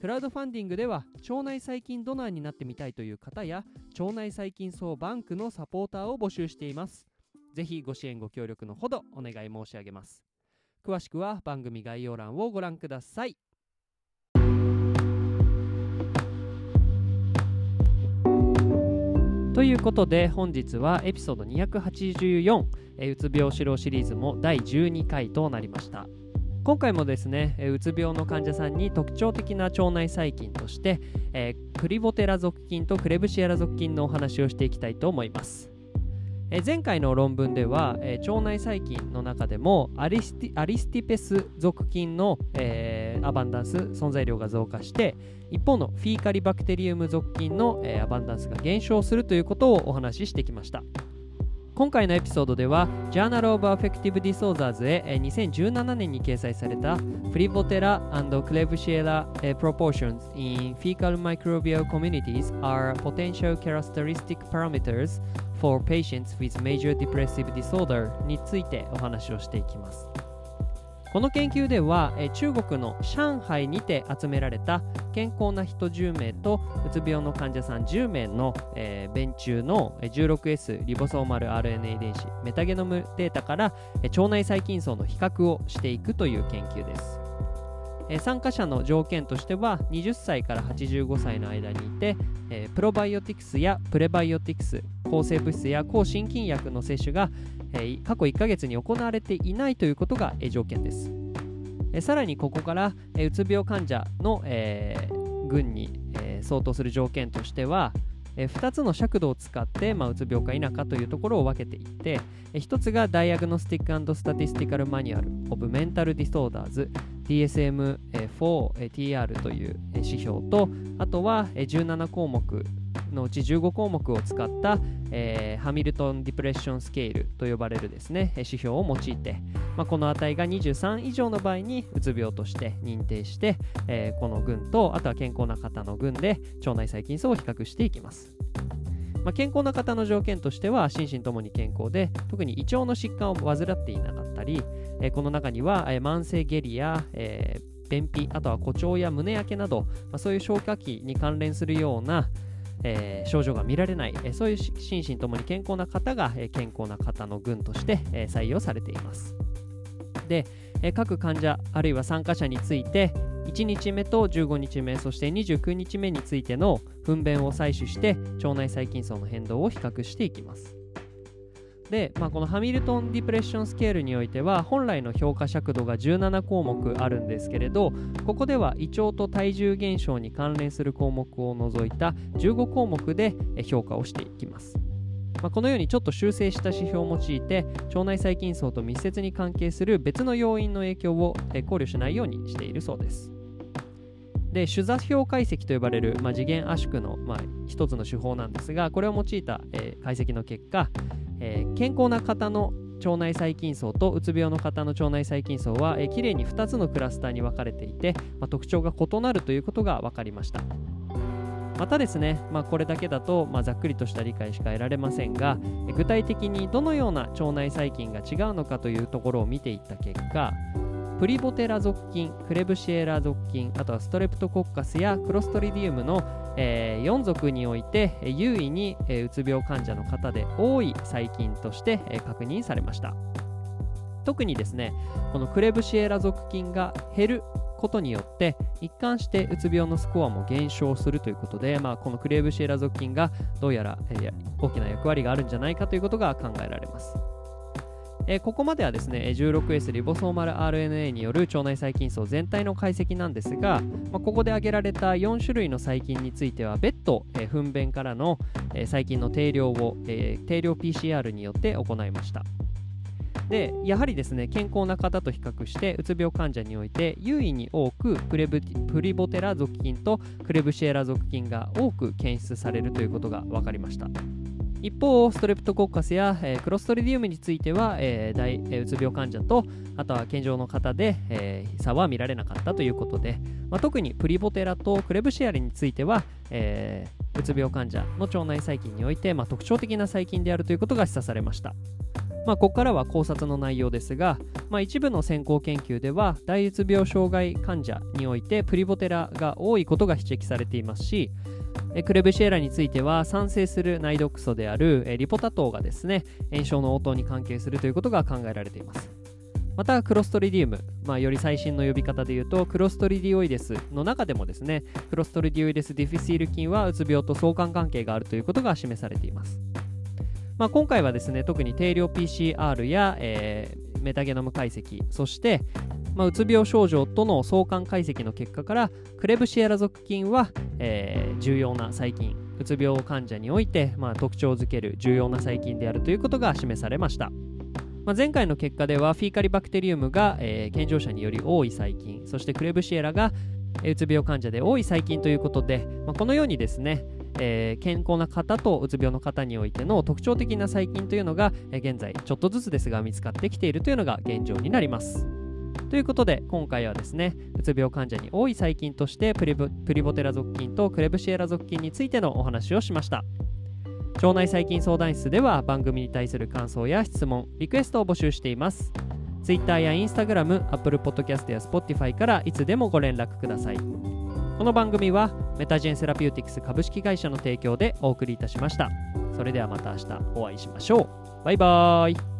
クラウドファンディングでは腸内細菌ドナーになってみたいという方や腸内細菌総バンクのサポーターを募集しています。ぜひご支援ご協力のほどお願い申し上げます。詳しくは番組概要欄をご覧ください。ということで本日はエピソード284、えうつ病指導シリーズも第12回となりました。今回もですね、うつ病の患者さんに特徴的な腸内細菌として、えークリボテラ属菌とクレブシエラ属菌のお話をしていきたいと思います。え前回の論文では、え腸内細菌の中でもアリスティアリスティペス属菌の、えーアバンダンス存在量が増加して一方のフィーカリバクテリウム属菌の、えーアバンダンスが減少するということをお話ししてきました。今回のエピソードでは Journal of Affective Disorders へ2017年に掲載されたフリボテラ and Klebsiella proportions in fecal microbial communities are potential characteristic parameters for patients with major depressive disorder についてお話をしていきますこの研究では中国の上海にて集められた健康な人10名とうつ病の患者さん10名の、えー便中の 16S リボソーマル RNA 遺伝子メタゲノムデータからえ腸内細菌層の比較をしていくという研究です。え参加者の条件としては20歳から85歳の間にいて、えプロバイオティクスやプレバイオティクス抗生物質や抗心筋薬の摂取が、え過去1ヶ月に行われていないということが、え条件です、えさらにここから、えうつ病患者の、えー群に、えー相当する条件としては、え2つの尺度を使って、まあ、うつ病か否かというところを分けていって、え1つが Diagnostic and Statistical Manual of Mental Disorders DSM-4TR という指標とあとは17項目のうち15項目を使った、えーハミルトン・ディプレッション・スケールと呼ばれるですね指標を用いて、まあ、この値が23以上の場合にうつ病として認定して、えーこの群とあとは健康な方の群で腸内細菌層を比較していきます。まあ、健康な方の条件としては心身ともに健康で特に胃腸の疾患を患っていなかったり、えーこの中には、えー慢性下痢や、えー便秘あとは誇張や胸焼けなど、まあ、そういう消化器に関連するような、えー症状が見られない、えーそういう心身ともに健康な方が、えー健康な方の群として、えー採用されています。で、えー各患者あるいは参加者について1日目と15日目そして29日目についての糞便を採取して腸内細菌層の変動を比較していきます。で、まあ、このハミルトン・ディプレッションスケールにおいては本来の評価尺度が17項目あるんですけれどここでは胃腸と体重減少に関連する項目を除いた15項目で評価をしていきます。まあ、このようにちょっと修正した指標を用いて腸内細菌層と密接に関係する別の要因の影響を考慮しないようにしているそうです。で主座標解析と呼ばれる、まあ、次元圧縮の、まあ、一つの手法なんですがこれを用いた、えー解析の結果、えー健康な方の腸内細菌層とうつ病の方の腸内細菌層は、えー、きれいに2つのクラスターに分かれていて、まあ、特徴が異なるということが分かりました。またですね、まあ、これだけだと、まあ、ざっくりとした理解しか得られませんがえ具体的にどのような腸内細菌が違うのかというところを見ていった結果プリボテラ属菌、クレブシエラ属菌、あとはストレプトコッカスやクロストリディウムの、え4属において優位に、えーうつ病患者の方で多い細菌として、えー確認されました。特にですねこのクレブシエラ属菌が減ることによって一貫してうつ病のスコアも減少するということで、まあ、このクレブシエラ属菌がどうやら、えー大きな役割があるんじゃないかということが考えられます。えーここまではですね 16S リボソーマル RNA による腸内細菌層全体の解析なんですが、まあここで挙げられた4種類の細菌については別途、えー糞便からの、えー細菌の定量を、え定量 PCR によって行いました。でやはりですね健康な方と比較してうつ病患者において優位に多くプレブプリボテラ属菌とクレブシエラ属菌が多く検出されるということが分かりました。一方ストレプトコッカスや、えー、クロストリディウムについては、えー大えーうつ病患者とあとは健常の方で、えー差は見られなかったということで、まあ、特にプリボテラとクレブシアリについては、えーうつ病患者の腸内細菌において、まあ、特徴的な細菌であるということが示唆されました。まあ、ここからは考察の内容ですが、まあ、一部の先行研究では大うつ病障害患者においてプリボテラが多いことが指摘されていますしクレブシエラについては産生する内毒素であるリポタ糖がですね炎症の応答に関係するということが考えられています。またクロストリディウム、まあ、より最新の呼び方で言うとクロストリディオイデスの中でもですねクロストリディオイデスディフィシール菌はうつ病と相関関係があるということが示されています。まあ、今回はですね特に定量 PCR や、えーメタゲノム解析そして、まあ、うつ病症状との相関解析の結果からクレブシエラ属菌は、えー重要な細菌うつ病患者において、まあ、特徴づける重要な細菌であるということが示されました。まあ、前回の結果ではフィーカリバクテリウムが、えー健常者により多い細菌そしてクレブシエラがうつ病患者で多い細菌ということで、まあ、このようにですね、えー健康な方とうつ病の方においての特徴的な細菌というのが、え現在ちょっとずつですが見つかってきているというのが現状になります。ということで今回はですねうつ病患者に多い細菌としてプリプリボテラ属菌とクレブシエラ属菌についてのお話をしました。腸内細菌相談室では番組に対する感想や質問リクエストを募集しています。Twitter や Instagram、Apple Podcast や Spotify からいつでもご連絡ください。この番組はメタジェンセラピューティクス株式会社の提供でお送りいたしました。それではまた明日お会いしましょう。バイバーイ。